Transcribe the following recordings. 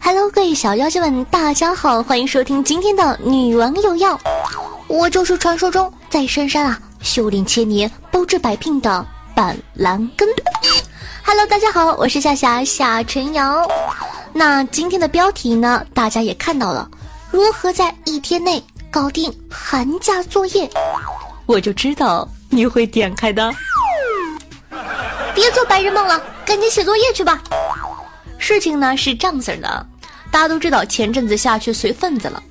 ！Hello，各位小妖精们，大家好，欢迎收听今天的女王有药。我就是传说中在深山啊修炼千年、包治百病的板蓝根。Hello，大家好，我是夏夏夏晨瑶。那今天的标题呢，大家也看到了，如何在一天内搞定寒假作业？我就知道你会点开的。别做白日梦了，赶紧写作业去吧。事情呢是这样子的，大家都知道前阵子下去随份子了。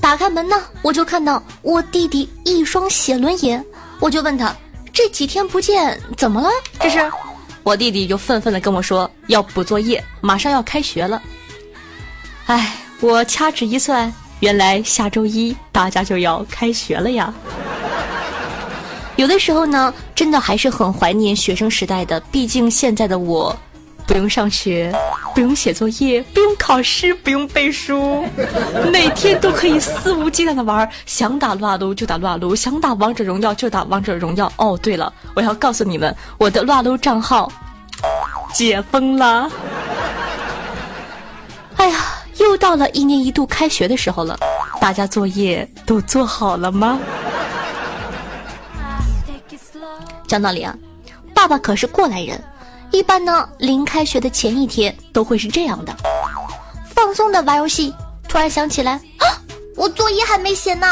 打开门呢，我就看到我弟弟一双写轮眼，我就问他这几天不见怎么了？这是，我弟弟就愤愤的跟我说要补作业，马上要开学了。哎，我掐指一算，原来下周一大家就要开学了呀。有的时候呢，真的还是很怀念学生时代的。毕竟现在的我，不用上学，不用写作业，不用考试，不用背书，每天都可以肆无忌惮的玩，想打撸啊撸就打撸啊撸，想打王者荣耀就打王者荣耀。哦，对了，我要告诉你们，我的撸啊撸账号解封了。哎呀，又到了一年一度开学的时候了，大家作业都做好了吗？讲道理啊，爸爸可是过来人，一般呢，临开学的前一天都会是这样的：放松的玩游戏，突然想起来啊，我作业还没写呢，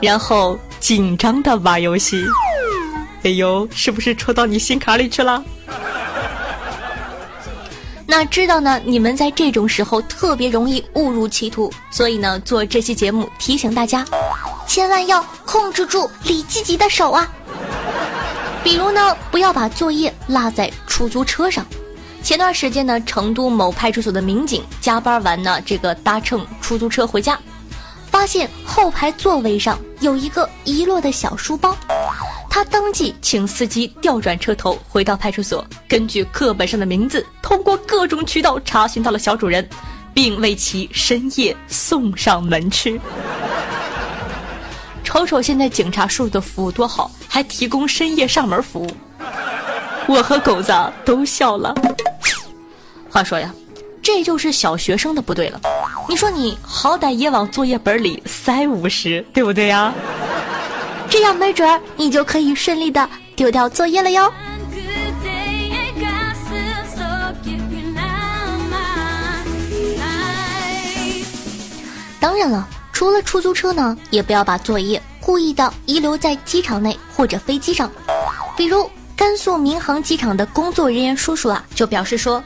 然后紧张的玩游戏，哎呦，是不是戳到你心坎里去了？那知道呢，你们在这种时候特别容易误入歧途，所以呢，做这期节目提醒大家，千万要控制住李积极的手啊。比如呢，不要把作业落在出租车上。前段时间呢，成都某派出所的民警加班完呢，这个搭乘出租车回家，发现后排座位上有一个遗落的小书包。他当即请司机调转车头回到派出所，根据课本上的名字，通过各种渠道查询到了小主人，并为其深夜送上门去。瞅瞅现在警察叔叔的服务多好，还提供深夜上门服务，我和狗子都笑了。话说呀，这就是小学生的不对了。你说你好歹也往作业本里塞五十，对不对呀？这样没准儿你就可以顺利的丢掉作业了哟。当然了。除了出租车呢，也不要把作业故意的遗留在机场内或者飞机上。比如甘肃民航机场的工作人员叔叔啊，就表示说：“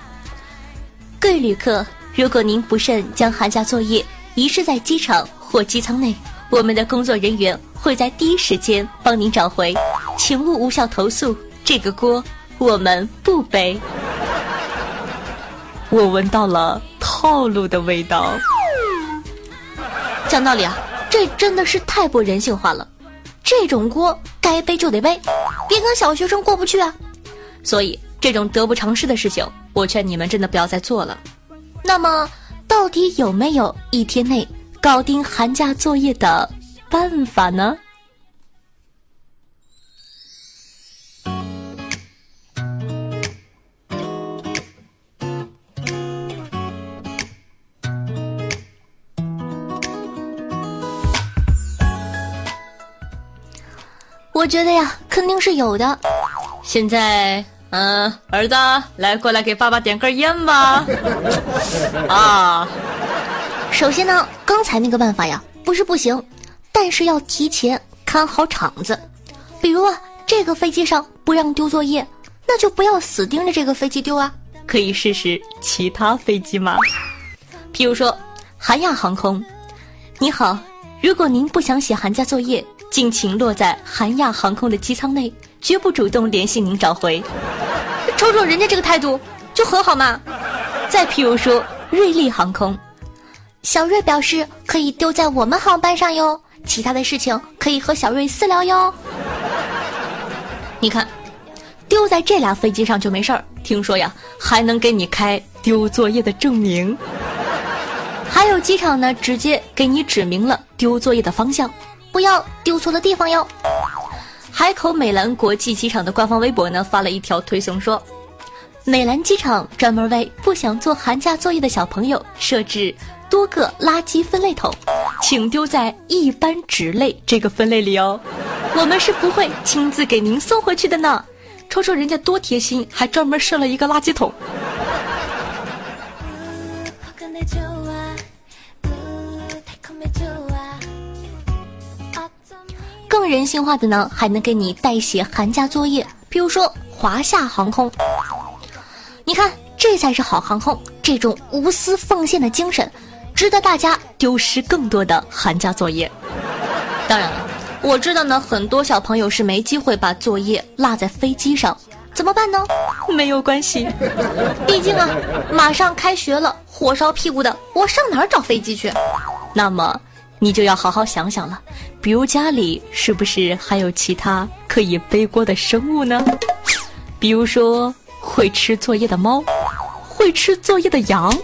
各位旅客，如果您不慎将寒假作业遗失在机场或机舱内，我们的工作人员会在第一时间帮您找回，请勿无效投诉，这个锅我们不背。”我闻到了套路的味道。讲道理啊，这真的是太不人性化了。这种锅该背就得背，别跟小学生过不去啊。所以这种得不偿失的事情，我劝你们真的不要再做了。那么，到底有没有一天内搞定寒假作业的办法呢？我觉得呀，肯定是有的。现在，嗯，儿子，来过来给爸爸点根烟吧。啊，首先呢，刚才那个办法呀，不是不行，但是要提前看好场子。比如啊，这个飞机上不让丢作业，那就不要死盯着这个飞机丢啊。可以试试其他飞机吗？譬如说，韩亚航空。你好，如果您不想写寒假作业。敬请落在韩亚航空的机舱内，绝不主动联系您找回。瞅瞅人家这个态度，就很好嘛。再譬如说瑞丽航空，小瑞表示可以丢在我们航班上哟，其他的事情可以和小瑞私聊哟。你看，丢在这俩飞机上就没事儿，听说呀还能给你开丢作业的证明。还有机场呢，直接给你指明了丢作业的方向。不要丢错了地方哟。海口美兰国际机场的官方微博呢发了一条推送说，美兰机场专门为不想做寒假作业的小朋友设置多个垃圾分类桶，请丢在一般纸类这个分类里哦，我们是不会亲自给您送回去的呢。瞅瞅人家多贴心，还专门设了一个垃圾桶。更人性化的呢，还能给你代写寒假作业，比如说华夏航空。你看，这才是好航空，这种无私奉献的精神，值得大家丢失更多的寒假作业。当然了。我知道呢，很多小朋友是没机会把作业落在飞机上，怎么办呢？没有关系，毕竟啊，马上开学了，火烧屁股的，我上哪儿找飞机去？那么你就要好好想想了，比如家里是不是还有其他可以背锅的生物呢？比如说会吃作业的猫，会吃作业的羊。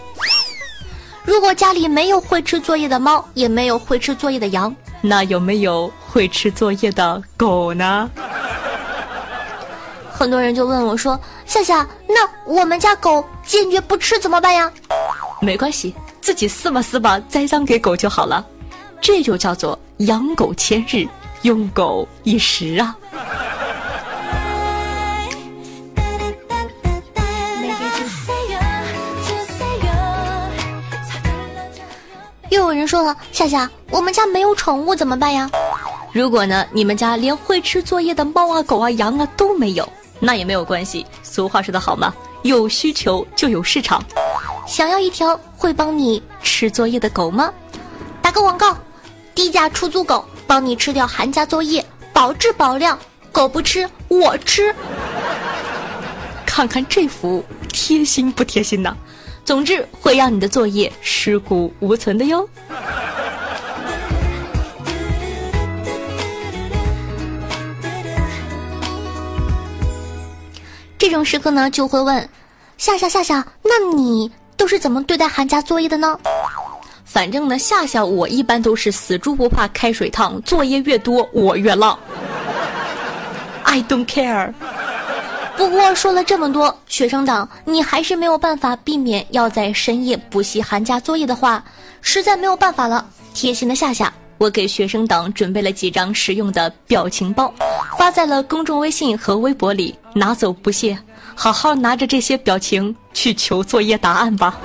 如果家里没有会吃作业的猫，也没有会吃作业的羊。那有没有会吃作业的狗呢？很多人就问我说：“夏夏，那我们家狗坚决不吃怎么办呀？”没关系，自己撕吧撕吧，栽赃给狗就好了。这就叫做养狗千日，用狗一时啊。又有人说了，夏夏，我们家没有宠物怎么办呀？如果呢，你们家连会吃作业的猫啊、狗啊、羊啊都没有，那也没有关系。俗话说得好嘛，有需求就有市场。想要一条会帮你吃作业的狗吗？打个广告，低价出租狗，帮你吃掉寒假作业，保质保量。狗不吃，我吃。看看这服务，贴心不贴心呐？总之会让你的作业尸骨无存的哟。这种时刻呢，就会问夏夏夏夏，那你都是怎么对待寒假作业的呢？反正呢，夏夏我一般都是死猪不怕开水烫，作业越多我越浪。I don't care。不过说了这么多，学生党，你还是没有办法避免要在深夜补习寒假作业的话，实在没有办法了。贴心的夏夏，我给学生党准备了几张实用的表情包，发在了公众微信和微博里，拿走不谢。好好拿着这些表情去求作业答案吧。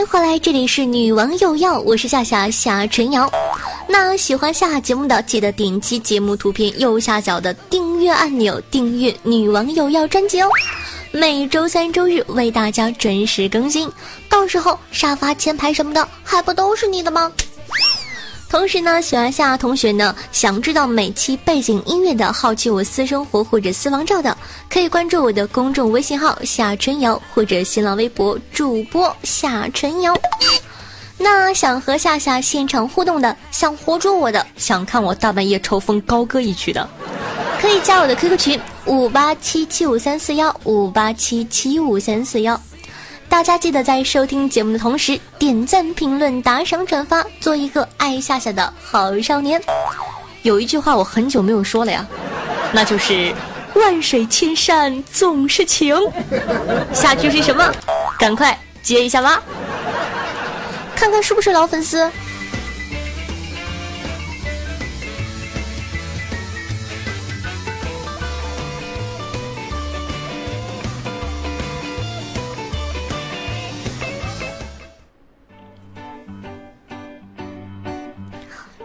迎回来，这里是女王有药，我是夏夏夏晨瑶。那喜欢夏节目的，记得点击节目图片右下角的订阅按钮，订阅女王有药专辑哦。每周三、周日为大家准时更新，到时候沙发、前排什么的，还不都是你的吗？同时呢，喜欢夏同学呢，想知道每期背景音乐的，好奇我私生活或者私房照的，可以关注我的公众微信号夏春瑶或者新浪微博主播夏春瑶。那想和夏夏现场互动的，想活捉我的，想看我大半夜抽风高歌一曲的，可以加我的 QQ 群五八七七五三四幺五八七七五三四幺。大家记得在收听节目的同时点赞、评论、打赏、转发，做一个爱夏夏的好少年。有一句话我很久没有说了呀，那就是“万水千山总是情”。下句是什么？赶快接一下吧，看看是不是老粉丝。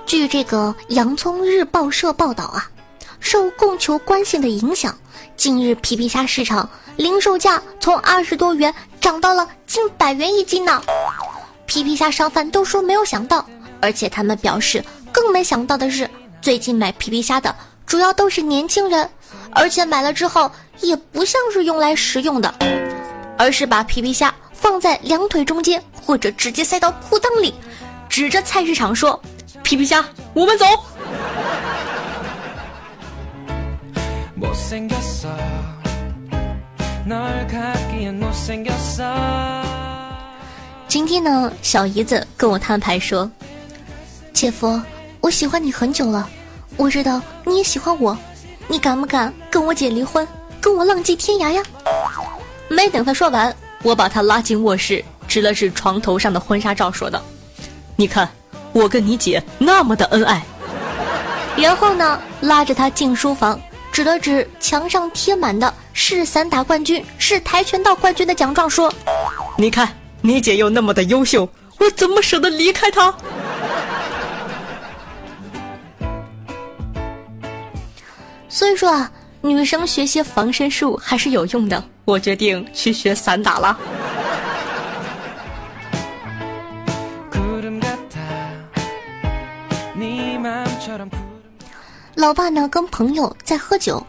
据这个洋葱日报社报道啊，受供求关系的影响，近日皮皮虾市场零售价从二十多元涨到了近百元一斤呢。皮皮虾商贩都说没有想到，而且他们表示更没想到的是，最近买皮皮虾的主要都是年轻人，而且买了之后也不像是用来食用的，而是把皮皮虾放在两腿中间，或者直接塞到裤裆里，指着菜市场说：“皮皮虾，我们走。”今天呢，小姨子跟我摊牌说：“姐夫，我喜欢你很久了，我知道你也喜欢我，你敢不敢跟我姐离婚，跟我浪迹天涯呀？”没等他说完，我把他拉进卧室，指了指床头上的婚纱照，说道：“你看，我跟你姐那么的恩爱。”然后呢，拉着他进书房。指了指墙上贴满的是散打冠军、是跆拳道冠军的奖状，说：“你看，你姐又那么的优秀，我怎么舍得离开她？”所以说啊，女生学些防身术还是有用的。我决定去学散打了。老爸呢跟朋友在喝酒，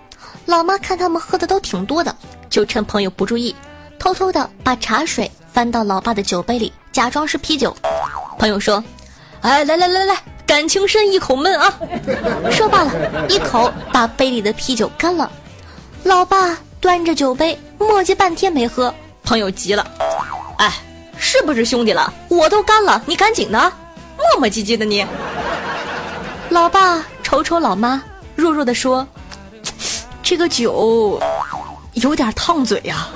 老妈看他们喝的都挺多的，就趁朋友不注意，偷偷的把茶水翻到老爸的酒杯里，假装是啤酒。朋友说：“哎，来来来来，感情深一口闷啊！”说罢了，一口把杯里的啤酒干了。老爸端着酒杯磨叽半天没喝，朋友急了：“哎，是不是兄弟了？我都干了，你赶紧的，磨磨唧唧的你。”老爸。瞅瞅老妈，弱弱的说：“这个酒有点烫嘴呀。”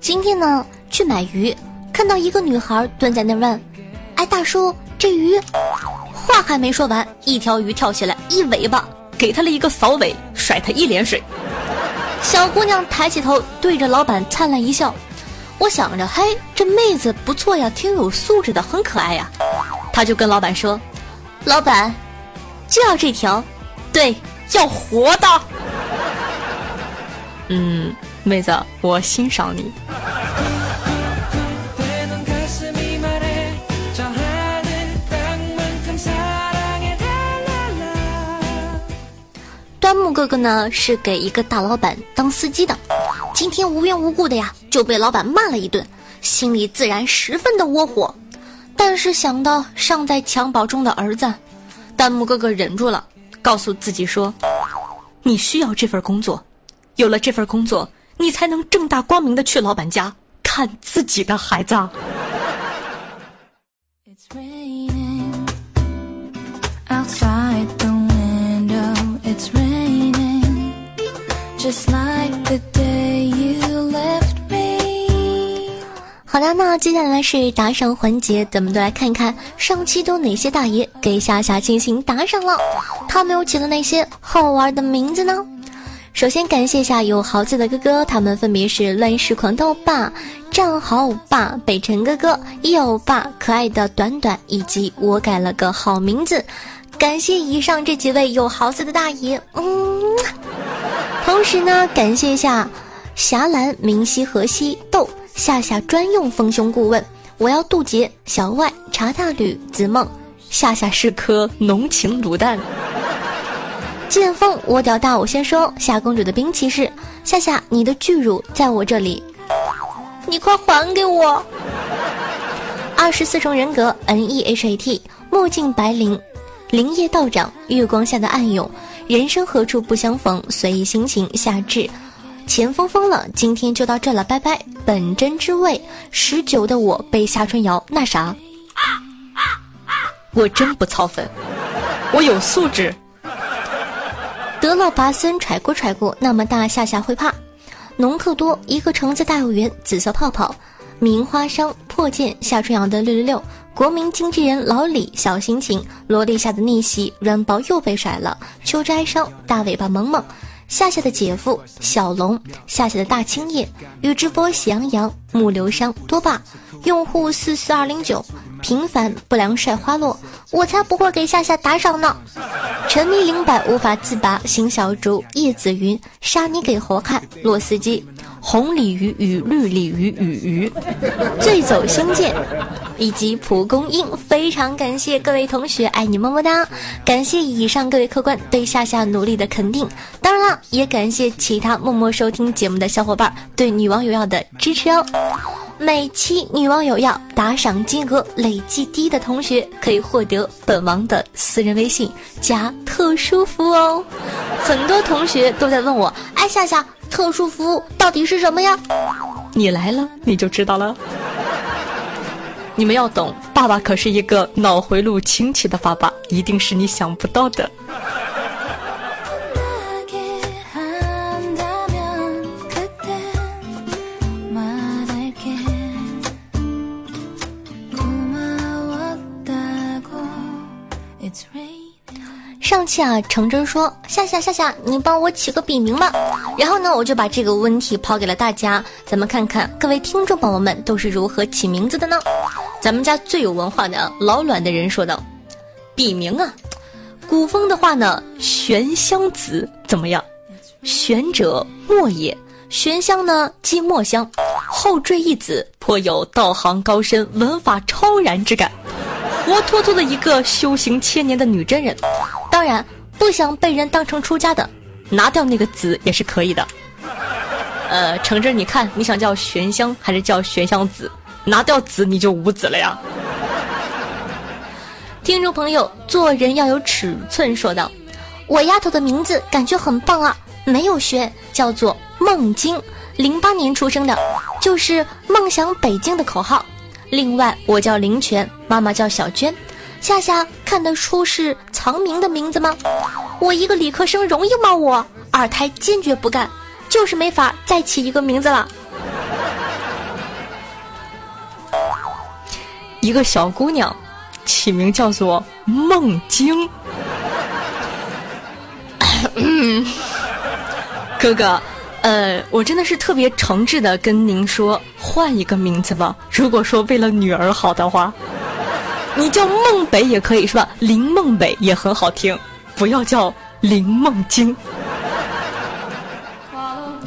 今天呢，去买鱼，看到一个女孩蹲在那问：“哎，大叔，这鱼……”话还没说完，一条鱼跳起来，一尾巴。给他了一个扫尾，甩他一脸水。小姑娘抬起头，对着老板灿烂一笑。我想着，嘿，这妹子不错呀，挺有素质的，很可爱呀。他就跟老板说：“老板，就要这条，对，要活的。”嗯，妹子，我欣赏你。哥哥呢是给一个大老板当司机的，今天无缘无故的呀就被老板骂了一顿，心里自然十分的窝火。但是想到尚在襁褓中的儿子，弹幕哥哥忍住了，告诉自己说：“你需要这份工作，有了这份工作，你才能正大光明的去老板家看自己的孩子。” Just like the day you left me。好的，那接下来是打赏环节，咱们都来看一看上期都哪些大爷给夏夏进行打赏了，他们又起了哪些好玩的名字呢？首先感谢一下有豪子的哥哥，他们分别是乱世狂斗霸、战豪霸、北辰哥哥、欧霸、可爱的短短以及我改了个好名字。感谢以上这几位有豪子的大爷，嗯。同时呢，感谢一下霞兰、明熙、河西、豆夏夏专用丰胸顾问，我要渡劫小外茶大吕子梦，夏夏是颗浓情卤蛋。剑锋我屌大，我先说夏公主的兵器是夏夏，你的巨乳在我这里，你快还给我。二十四重人格 N E H A T 墨镜白灵，灵叶道长月光下的暗涌。人生何处不相逢，随意心情。夏至，钱疯疯了，今天就到这了，拜拜。本真之味，十九的我被夏春瑶那啥，我真不操粉，我有素质。得了拔森揣过揣过，那么大夏夏会怕。农克多一个橙子大有缘，紫色泡泡，名花商破剑夏春瑶的六六六。国民经纪人老李小心情，萝莉下的逆袭软包又被甩了。秋斋商大尾巴萌萌，夏夏的姐夫小龙，夏夏的大青叶，宇智波喜羊羊，木流伤多霸，用户四四二零九，平凡不良帅花落，我才不会给夏夏打赏呢。沉迷灵摆无法自拔，邢小竹，叶子云，杀你给活看，洛司机。红鲤鱼与绿鲤鱼与鱼，醉走仙剑，以及蒲公英，非常感谢各位同学，爱你么么哒！感谢以上各位客官对夏夏努力的肯定，当然了，也感谢其他默默收听节目的小伙伴对女网友要的支持哦。每期女网友要打赏金额累计低的同学，可以获得本王的私人微信加特殊服务哦。很多同学都在问我，哎，夏夏。特殊服务到底是什么呀？你来了，你就知道了。你们要懂，爸爸可是一个脑回路清奇的爸爸，一定是你想不到的。上期啊，程真说夏夏夏夏，你帮我起个笔名吧。然后呢，我就把这个问题抛给了大家，咱们看看各位听众宝宝们都是如何起名字的呢？咱们家最有文化的老卵的人说道：“笔名啊，古风的话呢，玄香子怎么样？玄者墨也，玄香呢即墨香，后缀一子，颇有道行高深、文法超然之感。”活脱脱的一个修行千年的女真人，当然不想被人当成出家的，拿掉那个子也是可以的。呃，橙汁，你看你想叫玄香还是叫玄香子？拿掉子你就无子了呀。听众朋友，做人要有尺寸，说道：“我丫头的名字感觉很棒啊，没有玄，叫做梦晶，零八年出生的，就是梦想北京的口号。”另外，我叫林泉，妈妈叫小娟。夏夏看得出是藏名的名字吗？我一个理科生容易吗？我二胎坚决不干，就是没法再起一个名字了。一个小姑娘，起名叫做梦晶。哥哥。呃，我真的是特别诚挚的跟您说，换一个名字吧。如果说为了女儿好的话，你叫梦北也可以是吧？林梦北也很好听，不要叫林梦晶。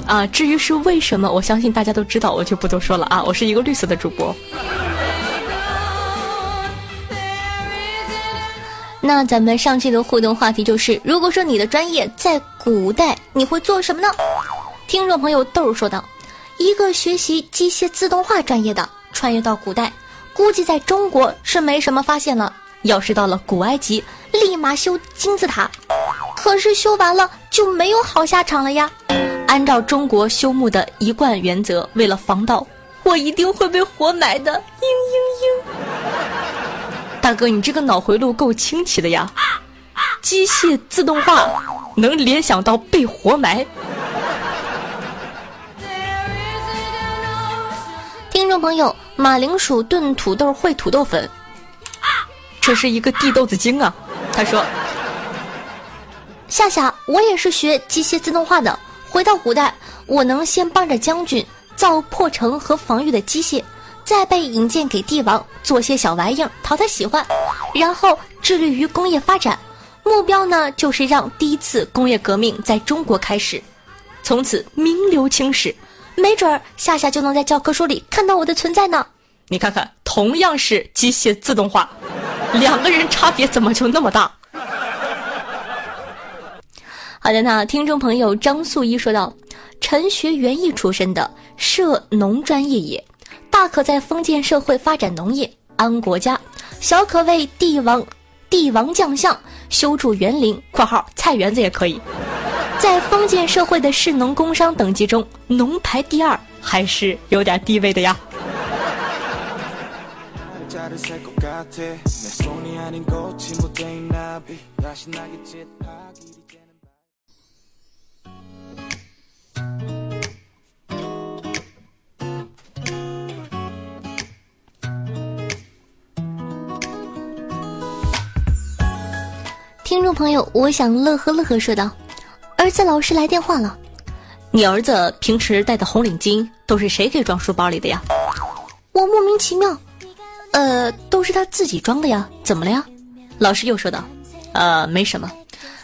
啊，至于是为什么，我相信大家都知道，我就不多说了啊。我是一个绿色的主播。那咱们上期的互动话题就是，如果说你的专业在古代，你会做什么呢？听众朋友豆儿说道：“一个学习机械自动化专业的，穿越到古代，估计在中国是没什么发现了。要是到了古埃及，立马修金字塔，可是修完了就没有好下场了呀。按照中国修墓的一贯原则，为了防盗，我一定会被活埋的。嘤嘤嘤！大哥，你这个脑回路够清奇的呀！机械自动化能联想到被活埋。”听众朋友，马铃薯炖土豆烩土豆粉，这是一个地豆子精啊！他说：“夏夏，我也是学机械自动化的。回到古代，我能先帮着将军造破城和防御的机械，再被引荐给帝王做些小玩意儿讨他喜欢，然后致力于工业发展。目标呢，就是让第一次工业革命在中国开始，从此名留青史。”没准儿夏夏就能在教科书里看到我的存在呢。你看看，同样是机械自动化，两个人差别怎么就那么大？好的，那听众朋友张素一说道：“陈学园艺出身的，涉农专业也，大可在封建社会发展农业，安国家；小可为帝王帝王将相，修筑园林（括号菜园子也可以）。”在封建社会的士农工商等级中，农排第二，还是有点地位的呀。听众朋友，我想乐呵乐呵说道。儿子老师来电话了，你儿子平时戴的红领巾都是谁给装书包里的呀？我莫名其妙，呃，都是他自己装的呀，怎么了呀？老师又说道，呃，没什么，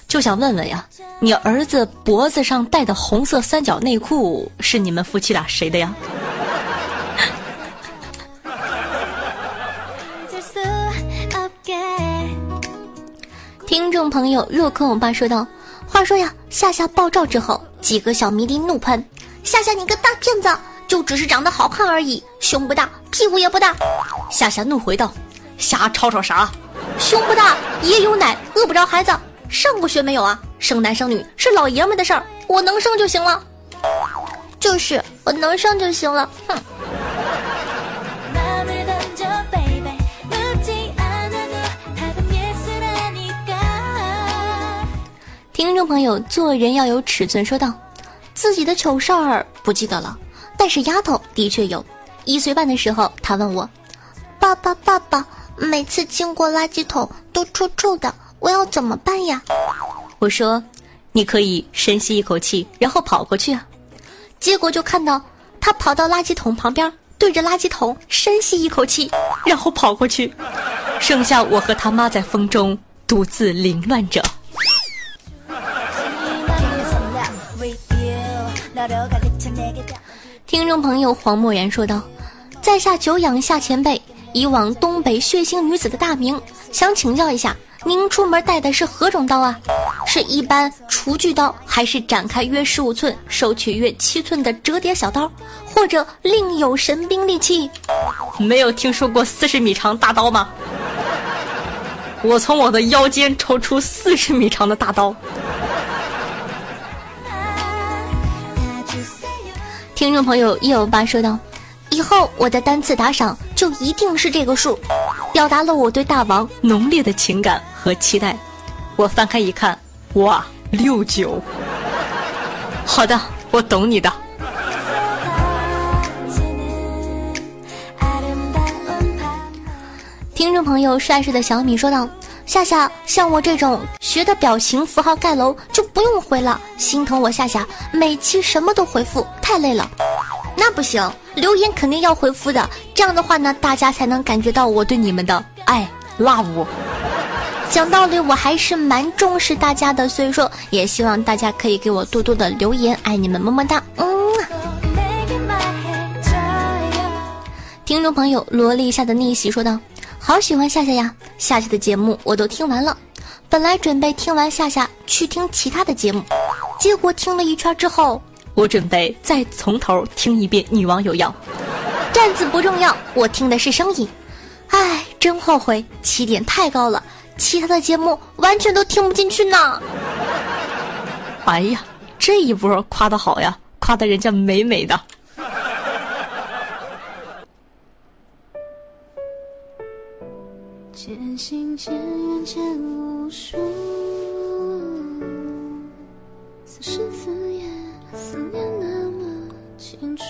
就想问问呀，你儿子脖子上戴的红色三角内裤是你们夫妻俩谁的呀？众朋友若坤我爸说道：“话说呀，夏夏爆照之后，几个小迷弟怒喷夏夏，你个大骗子，就只是长得好看而已，胸不大，屁股也不大。”夏夏怒回道：“瞎吵吵啥？胸不大，爷有奶，饿不着孩子，上过学没有啊？生男生女是老爷们的事儿，我能生就行了。就是我能生就行了，哼。”听众朋友，做人要有尺寸，说道：“自己的糗事儿不记得了，但是丫头的确有。一岁半的时候，她问我：‘爸爸，爸爸，每次经过垃圾桶都臭臭的，我要怎么办呀？’我说：‘你可以深吸一口气，然后跑过去啊。’结果就看到他跑到垃圾桶旁边，对着垃圾桶深吸一口气，然后跑过去，剩下我和他妈在风中独自凌乱着。”听众朋友黄默然说道：“在下久仰夏前辈，以往东北血腥女子的大名，想请教一下，您出门带的是何种刀啊？是一般厨具刀，还是展开约十五寸、收取约七寸的折叠小刀，或者另有神兵利器？没有听说过四十米长大刀吗？我从我的腰间抽出四十米长的大刀。”听众朋友一欧巴说道：“以后我的单次打赏就一定是这个数，表达了我对大王浓烈的情感和期待。”我翻开一看，哇，六九。好的，我懂你的。听众朋友帅帅的小米说道：“夏夏，像我这种学的表情符号盖楼就不用回了，心疼我夏夏，每期什么都回复。”太累了，那不行，留言肯定要回复的。这样的话呢，大家才能感觉到我对你们的爱，love。讲道理，我还是蛮重视大家的，所以说也希望大家可以给我多多的留言，爱你们，么么哒，嗯。听众朋友，萝莉下的逆袭说道：“好喜欢夏夏呀，夏夏的节目我都听完了，本来准备听完夏夏去听其他的节目，结果听了一圈之后。”我准备再从头听一遍《女王有药》，站子不重要，我听的是声音。唉，真后悔起点太高了，其他的节目完全都听不进去呢。哎呀，这一波夸的好呀，夸的人家美美的。渐行渐远渐无数，此时此夜。思念那么清楚，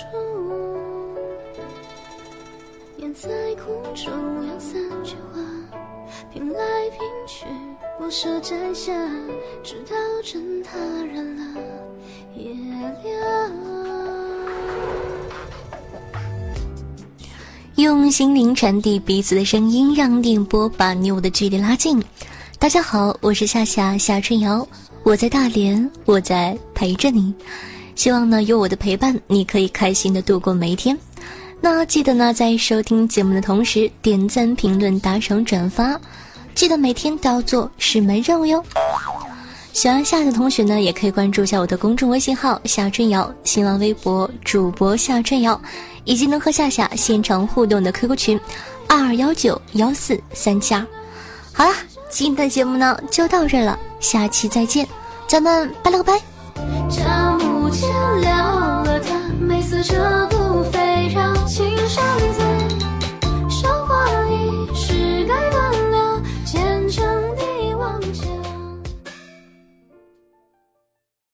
念在空中两三句话，拼来拼去不舍摘下，直到真他染了夜亮。用心灵传递彼此的声音，让电波把你我的距离拉近。大家好，我是夏夏夏春瑶，我在大连，我在陪着你。希望呢，有我的陪伴，你可以开心的度过每一天。那记得呢，在收听节目的同时，点赞、评论、打赏、转发，记得每天都要做十门任务哟。喜欢夏的同学呢，也可以关注一下我的公众微信号夏春瑶，新浪微博主播夏春瑶，以及能和夏夏现场互动的 QQ 群二二幺九幺四三七二。好了，今天的节目呢就到这了，下期再见，咱们拜了个拜。千聊。